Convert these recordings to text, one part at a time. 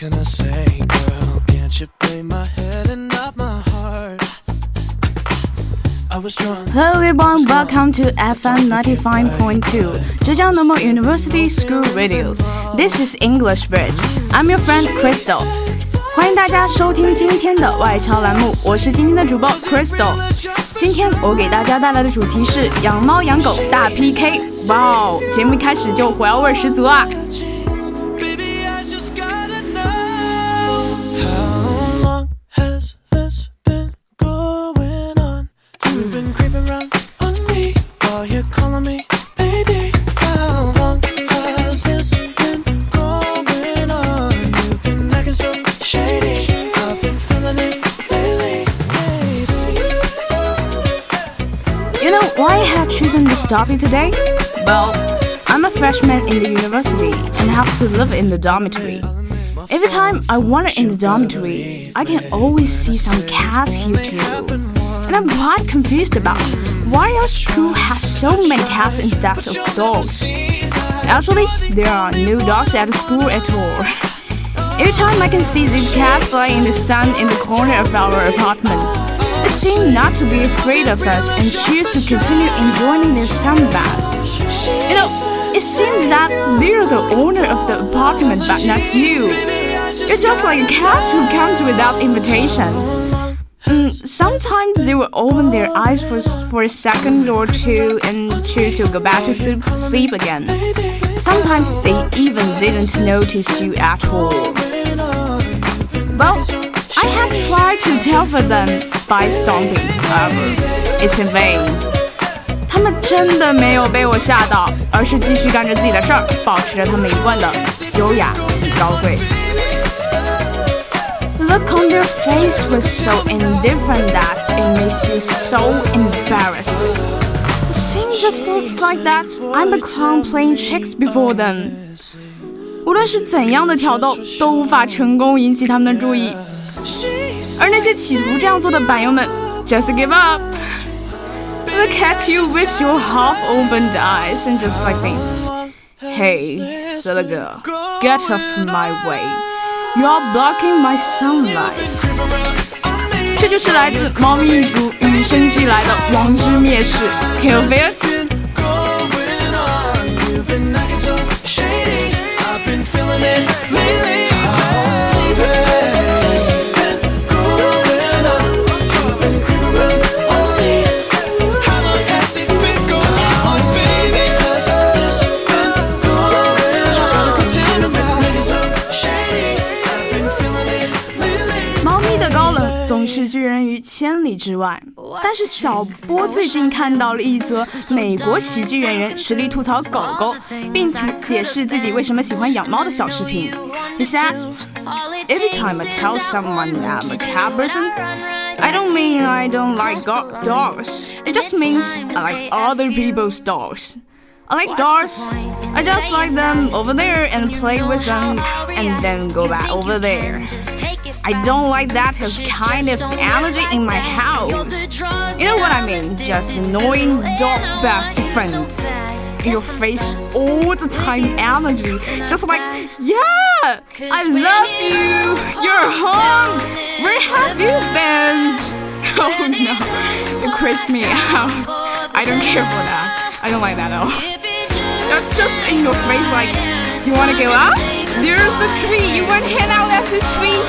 can I say, girl? Can't you play my head and not my heart? I was drunk. Hello everyone, welcome to FM 95.2 Zhejiang Normal University School Radio. This is English Bridge. I'm your friend Crystal. 欢迎大家收听今天的外超栏目，我是今天的主播 Crystal。今天我给大家带来的主题是养猫养狗大 PK。哇哦，节目一开始就火药味十足啊！ Topic today? Well, I'm a freshman in the university and have to live in the dormitory. Every time I wander in the dormitory, I can always see some cats here too. And I'm quite confused about why our school has so many cats instead of dogs. Actually, there are no dogs at the school at all. Every time I can see these cats lying in the sun in the corner of our apartment, they seem not to be afraid of us and choose to continue enjoying their sun baths. You know, it seems that they're the owner of the apartment but not you. You're just like a cat who comes without invitation. Mm, sometimes they will open their eyes for, for a second or two and choose to go back to sleep, sleep again. Sometimes they even didn't notice you at all. Well, I have tried to tell for them by stomping, however, it's in vain. 他们真的没有被我吓到，而是继续干着自己的事儿，保持着他们一贯的优雅与高贵。 The look on their face was so indifferent that it makes you so embarrassed. The scene just looks like that I'm a clown playing tricks before them. 无论是怎样的挑逗，都无法成功引起他们的注意。而那些企图这样做的板友们，just give up。Look at you with your half-opened eyes and just like saying, "Hey, silly girl, get off my way. You are blocking my sunlight." 这就是来自猫咪一族与生俱来的王之蔑视。Feel it? 是拒人于千里之外，但是小波最近看到了一则美国喜剧演员实力吐槽狗狗，并解解释自己为什么喜欢养猫的小视频。He says, "Every time I tell someone I'm a cat person." I don't mean I don't like dogs. It just means I like other people's dogs. I like dogs. I just like them over there and play with them and then go back over there. I don't like that kind of energy in my house. You know what I mean? Just annoying dog best friend. Your face all the time energy. Just like, yeah, I love you. You're home. Where have you been? Oh no, it creeps me out. I don't care for that. I don't like that at all. That's just in your face like, you wanna go out? There's a tree, you wanna hang out at the tree?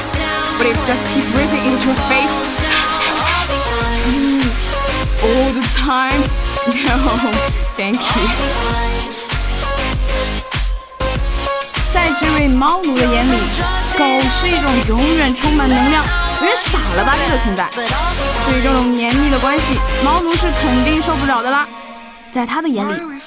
But it just keep breathing into your face all the time. No, thank you. 在这位猫奴的眼里，狗是一种永远充满能量、有点傻了吧唧的存在。对于这种黏腻的关系，猫奴是肯定受不了的啦。在他的眼里，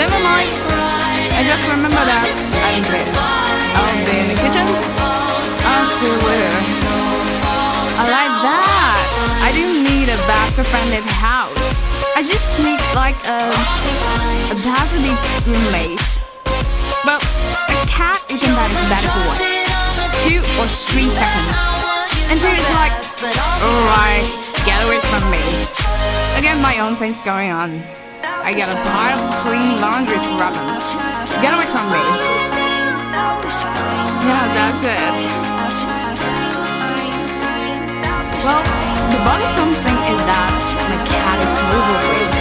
Never mind. I just remember that I don't care. I'll be in the kitchen I still will. I like that. I didn't need a best friended house. I just need like a a positive roommate. Well, a cat can bet is better for what? Two or three seconds. Until it's like, alright, get away from me. Get my own things going on. I got a pile of clean laundry to rub on. Get away from me. Yeah, that's it. Well, the bothersome thing is that my cat is overweight.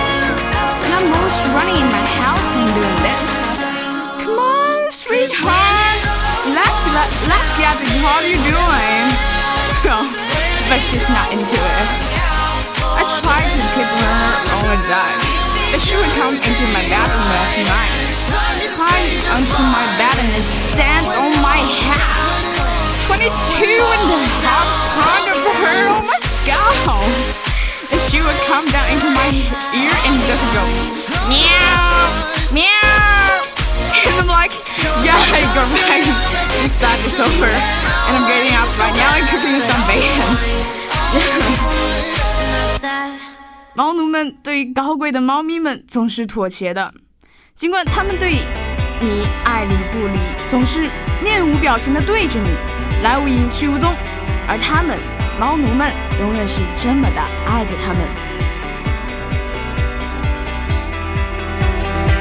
And I'm always running in my house and doing this. Come on, sweetheart. Let's, let, let's get the what are you doing? But she's not into it. I tried to keep her on a diet. But she would come into my bedroom last night, climb onto my bed and just dance on my head. 22 and a half pound of her on my scalp. And she would come down into my ear and just go meow, meow. And I'm like, yeah, I go right. This time is over. And I'm getting up right now and cooking some bacon. 猫奴们对于高贵的猫咪们总是妥协的，尽管他们对你爱理不理，总是面无表情的对着你，来无影去无踪，而他们，猫奴们，永远是这么的爱着他们。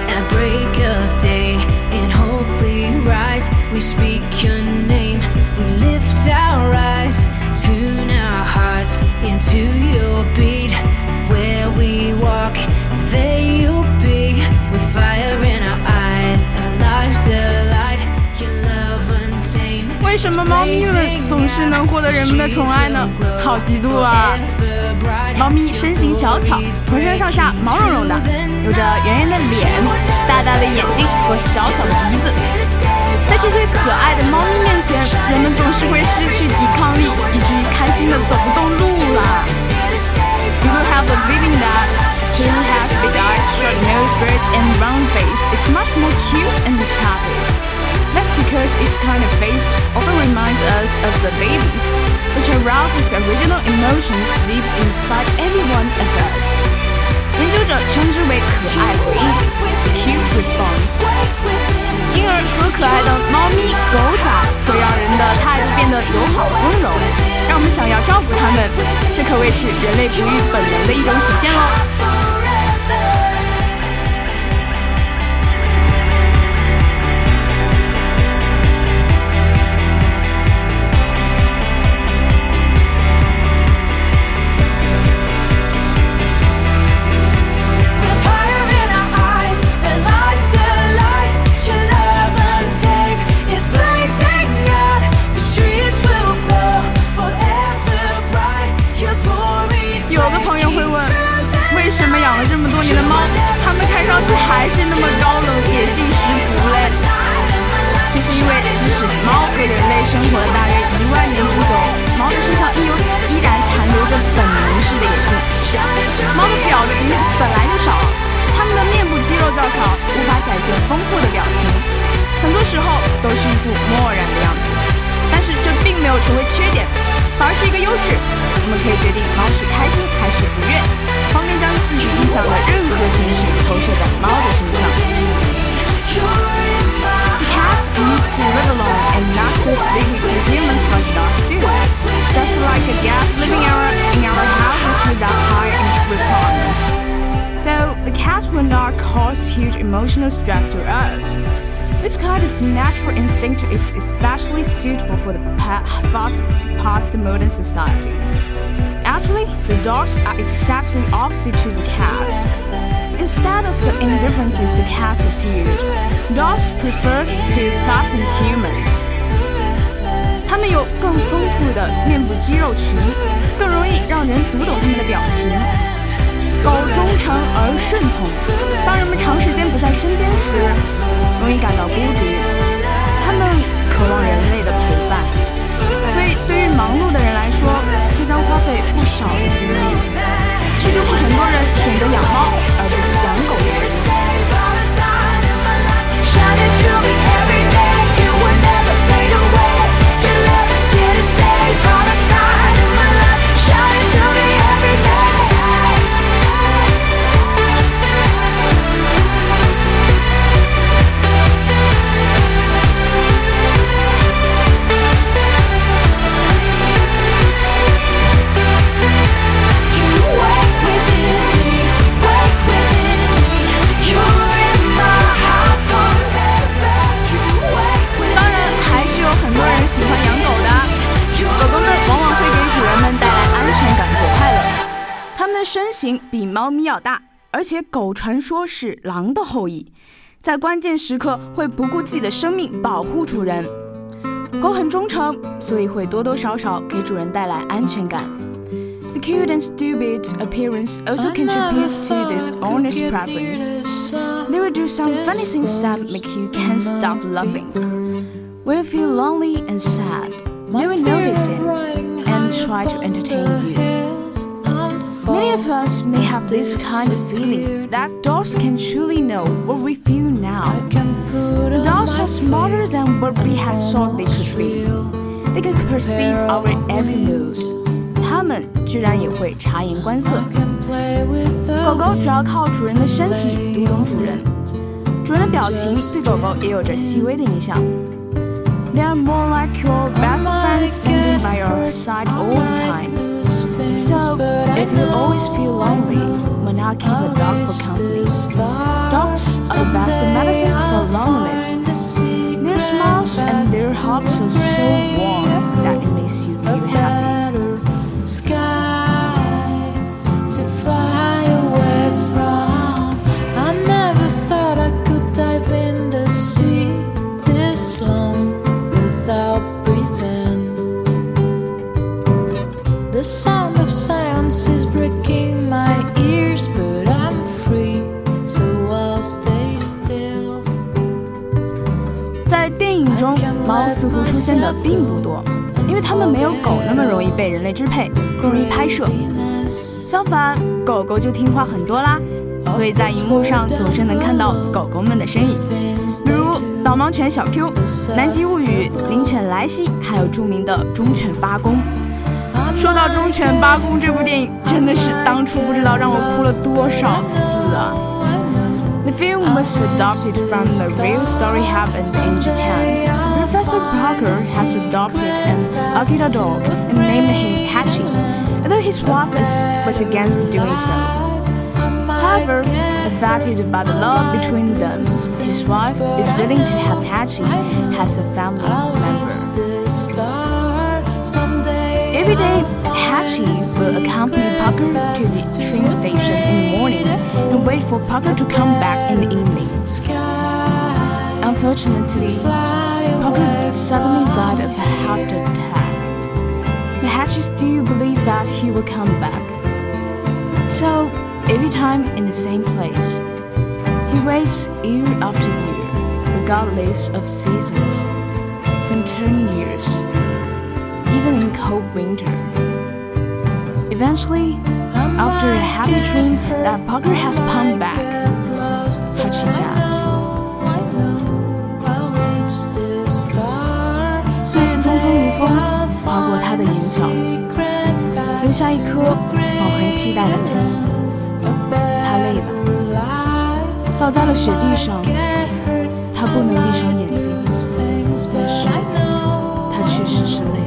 At break of day, in hope we rise. We speak your name, we lift our eyes, tune our hearts into your beat. We walk, there you'll be, with fire in our eyes, our lives alight. Your love untamed. 为什么猫咪们总是能获得人们的宠爱呢？好嫉妒啊！猫咪身形小巧，浑身上下毛茸茸的，有着圆圆的脸、大大的眼睛和小小的鼻子。在这些可爱的猫咪面前，人们总是会失去抵抗力，以至于开心的走不动路啦。People have a feeling that who has big eyes, short nose, bridge, and round face is much more cute and attractive. That's because its kind of face often reminds us of the babies, which arouses original emotions deep inside every one of us. 研究者称之为可爱回应 （cute response）。婴儿和可爱的猫咪、狗仔 可谓是人类哺育本能的一种体现喽。为什么养了这么多年的猫，它们看上去还是那么高冷、野性十足嘞？这是因为，即使猫和人类生活了大约一万年之久，猫的身上依有依然残留着本能式的野性。猫的表情本来就少，它们的面部肌肉较少，无法展现丰富的表情，很多时候都是一副漠然的样子。但是这并没有成为缺点，反而是一个优势。我们可以决定猫是开心还是不悦，方便将自己臆想的任何情绪投射在猫的身上。Cats used to live alone and not so sticky to humans like dogs do. Just like a guest living our, in our houses without high requirements. So the cats will not cause huge emotional stress to us. This kind of natural instinct is especially suitable for the pa- fast past modern society. Actually, the dogs are exactly opposite to the cats. Instead of the indifferences the cats appeared, dogs prefers to pleasant humans. 它们有更丰富的面部肌肉群，更容易让人读懂它们的表情。狗忠诚而顺从，当人们长时间不在身边时， 容易感到孤独。他们渴望人类的陪伴，所以对于忙碌的人来说，这将花费不少的精力。这就是很多人选择养猫而不是养狗的原因。猫咪要大，而且狗传说是狼的后裔，在关键时刻会不顾自己的生命保护主人。狗很忠诚，所以会多多少少给主人带来安全感。The cute and stupid appearance also contributes to the owner's preference. They will do some funny things that make you can't stop laughing. When you feel lonely and sad, they will notice it and try to entertain you. Many of us may have this kind of feeling that dogs can truly know what we feel now. The dogs are smarter than what we had thought they could be. They can perceive our every move. 它们居然也会察言观色。狗狗主要靠主人的身体读懂主人，主人的表情对狗狗也有着细微的影响。They are more like your best friends standing by your side all the time. So, if you always feel lonely, why not keep a dog for company? Dogs are the best medicine for loneliness. Their smiles and their hugs are so warm 并不多，因为它们没有狗那么容易被人类支配，更容易拍摄。相反，狗狗就听话很多啦，所以在荧幕上总是能看到狗狗们的身影，比如导盲犬小 Q、南极物语、灵犬莱西，还有著名的忠犬八公。说到《忠犬八公》这部电影，真的是当初不知道让我哭了多少次啊！The film was adopted from a real story happened in Japan. Professor Parker has adopted an Akita dog and named him Hachi, although his wife is, was against doing so. However, affected by the love between them, his wife is willing to have Hachi as a family member. Every day, Hachi will accompany Parker to the train station in the morning and wait for Parker to come back in the evening. Unfortunately, Parker suddenly died of a heart attack. But Hachi still believe that he will come back. So, every time in the same place, he waits year after year, regardless of seasons, for 10 years even in cold winter. Eventually, after a happy dream that Parker has come back, Hachi died. 匆匆风，划过他的眼角，留下一颗饱含期待的泪。他累了，倒在了雪地上，他不能闭上眼睛，但是他确实是累了。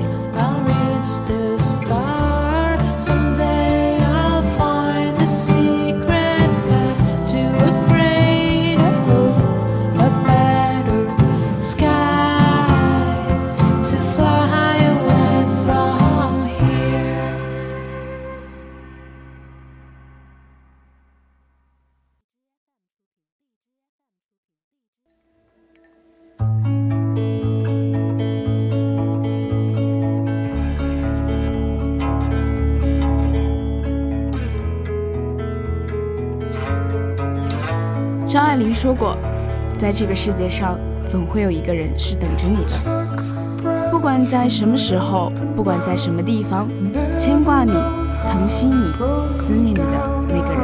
在这个世界上，总会有一个人是等着你的，不管在什么时候，不管在什么地方，牵挂你、疼惜你、思念你的那个人。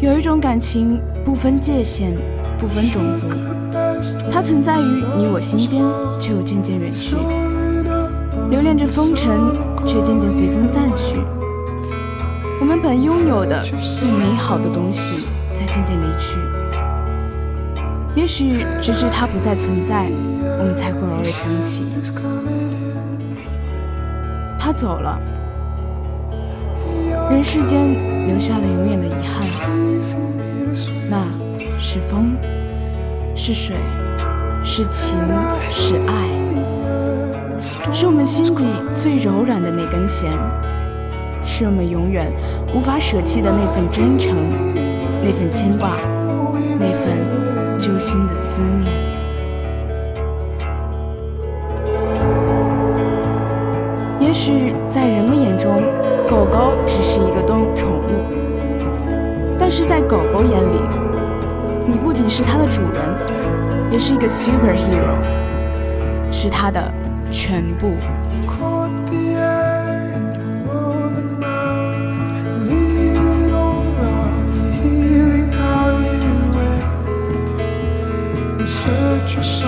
有一种感情不分界限，不分种族，它存在于你我心间，却又渐渐远去，留恋着风尘，却渐渐随风散去。我们本拥有的最美好的东西，在渐渐离去。也许直至它不再存在，我们才会偶尔想起。他走了，人世间留下了永远的遗憾。那是风，是水，是情，是爱。是我们心底最柔软的那根弦，是我们永远无法舍弃的那份真诚，那份牵挂，那份揪心的思念。也许在人们眼中，狗狗只是一个动宠物，但是在狗狗眼里，你不仅是它的主人，也是一个 superhero，是它的全部。Search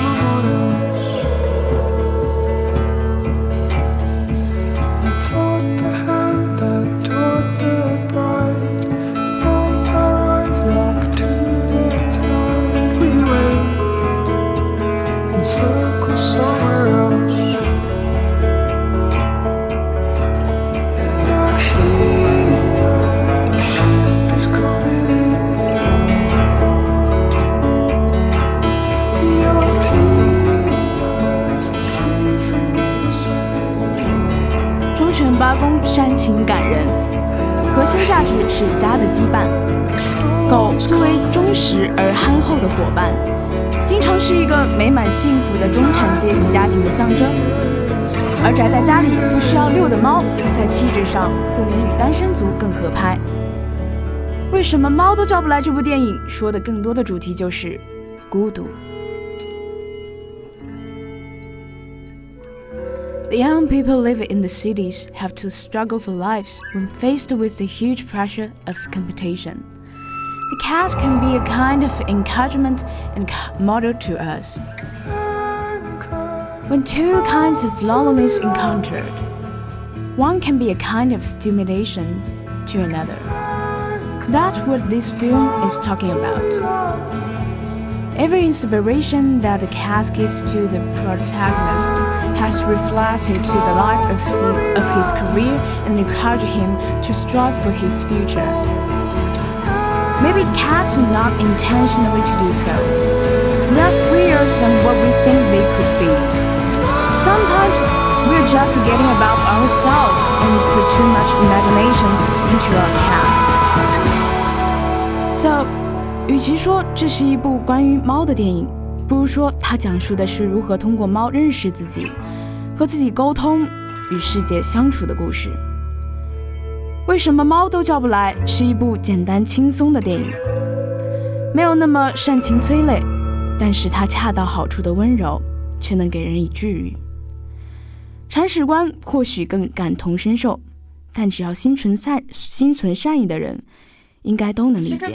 福的中产阶级家庭的象征。而宅在家里不需要遛的猫，在气质上不免与单身族更合拍。为什么猫都叫不来？这部电影说的更多的主题就是孤独。The young people living in the cities have to struggle for lives when faced with the huge pressure of competition. The cat can be a kind of encouragement and c- model to us. When two kinds of loneliness encountered, one can be a kind of stimulation to another. That's what this film is talking about. Every inspiration that the cast gives to the protagonist has reflected to the life of, his- of his career and encouraged him to strive for his future. Maybe cats not intentionally to do so. Just getting about ourselves and put too much imaginations into our cats. So, 与其说这是一部关于猫的电影，不如说它讲述的是如何通过猫认识自己、和自己沟通、与世界相处的故事。为什么猫都叫不来？是一部简单轻松的电影，没有那么煽情催泪，但是它恰到好处的温柔，却能给人以治愈。铲屎官或许更感同身受，但只要心存善心存善意的人，应该都能理 Took 解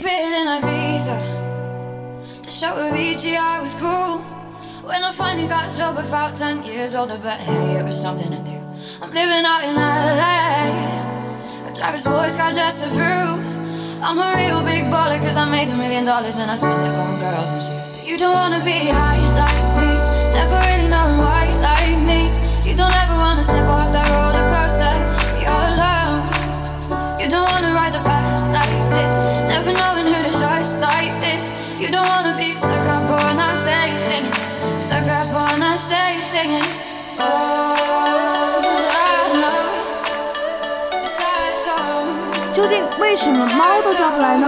为什么猫都叫不来呢？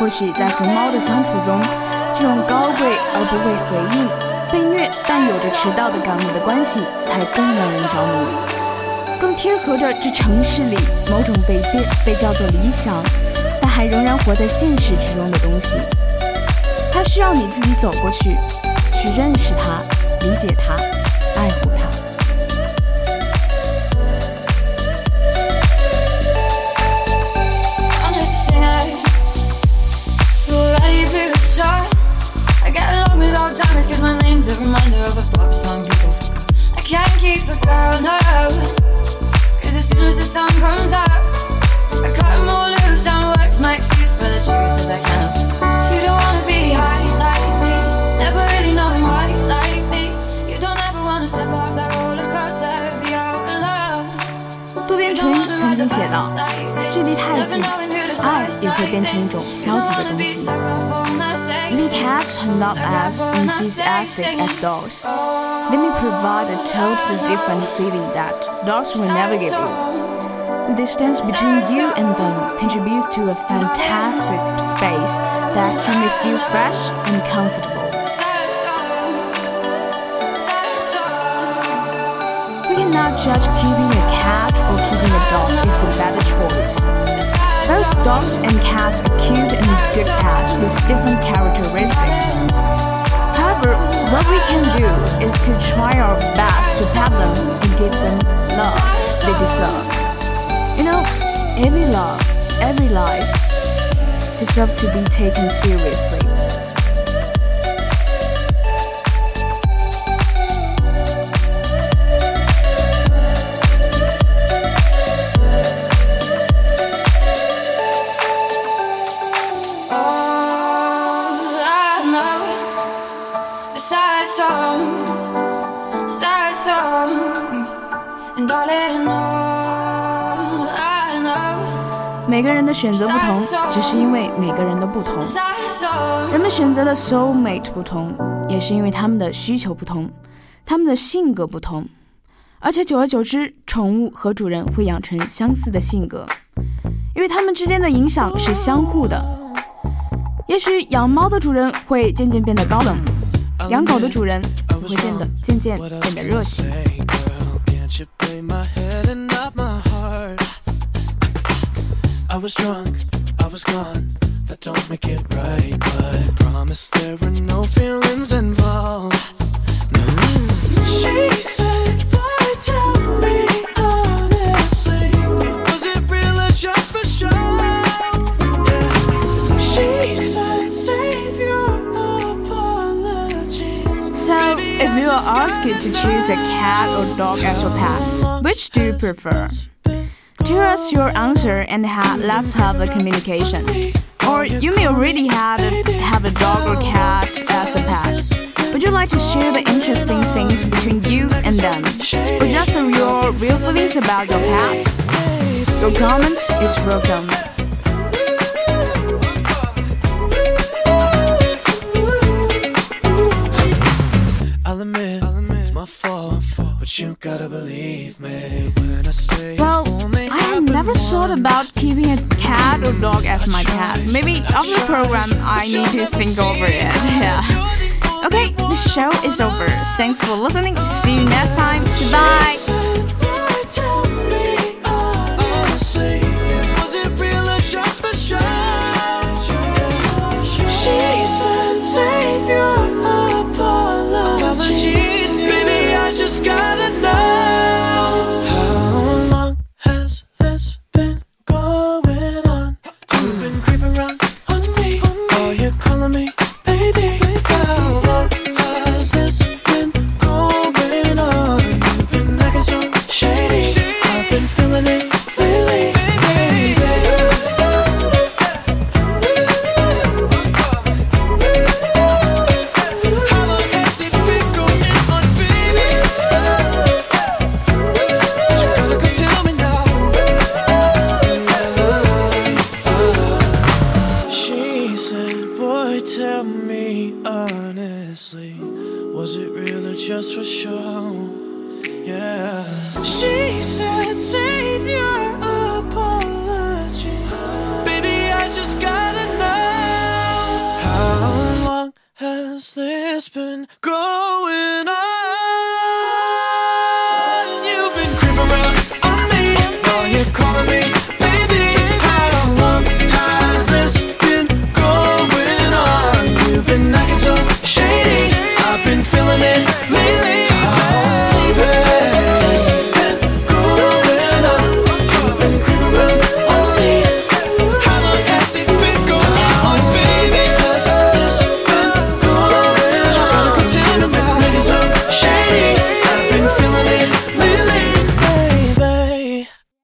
或许在和猫的相处中，这种高贵而不会回应、被虐但有着迟到的感悟的关系，才更让人着迷，更贴合着这城市里某种被被被叫做理想，但还仍然活在现实之中的东西。它需要你自己走过去，去认识它、理解它、爱护它。keep a girl, no. Cause as soon as the sun comes up, I cut 'em all loose and work's my excuse for the truth as I can. You don't wanna be high like me, never really knowing why like me. You don't ever wanna step off that roller coaster, be out alone. 渡边淳一曾经写道：“距离太近，爱也会变成一种消极的东西。Little cats turn up as enthusiastic as dogs. let me provide a totally different feeling that dogs will never give you. The distance between you and them contributes to a fantastic space that can make you feel fresh and comfortable. We cannot judge keeping a cat or keeping a dog is a better choice. Both dogs and cats are cute and good pets with different characteristics. What we can do is to try our best to pet them and give them love they deserve. You know, every love, every life deserves to be taken seriously. 选择不同，只是因为每个人的不同。人们选择的 soul mate 不同，也是因为他们的需求不同，他们的性格不同，而且久而久之，宠物和主人会养成相似的性格，因为他们之间的影响是相互的。也许养猫的主人会渐渐变得高冷，养狗的主人会变得渐渐变得热情。Was drunk, I was gone. That don't make it right, but promise there were no feelings involved. No. She said, "Boy, tell me honestly, was it real or just for show?" Yeah. She said, "Save your apologies." So, if you are asked to choose a cat or dog as your pet, which do you prefer? Tell us your answer and ha- let's have a communication. Or you may already have a, have a dog or cat as a pet. Would you like to share the interesting things between you and them? Or just your real feelings about your pet? Your comment is welcome. About keeping a cat or dog as my pet. Maybe after the program, I need to think over it. Yeah. Okay, the show is over. Thanks for listening. See you next time. Goodbye. She said.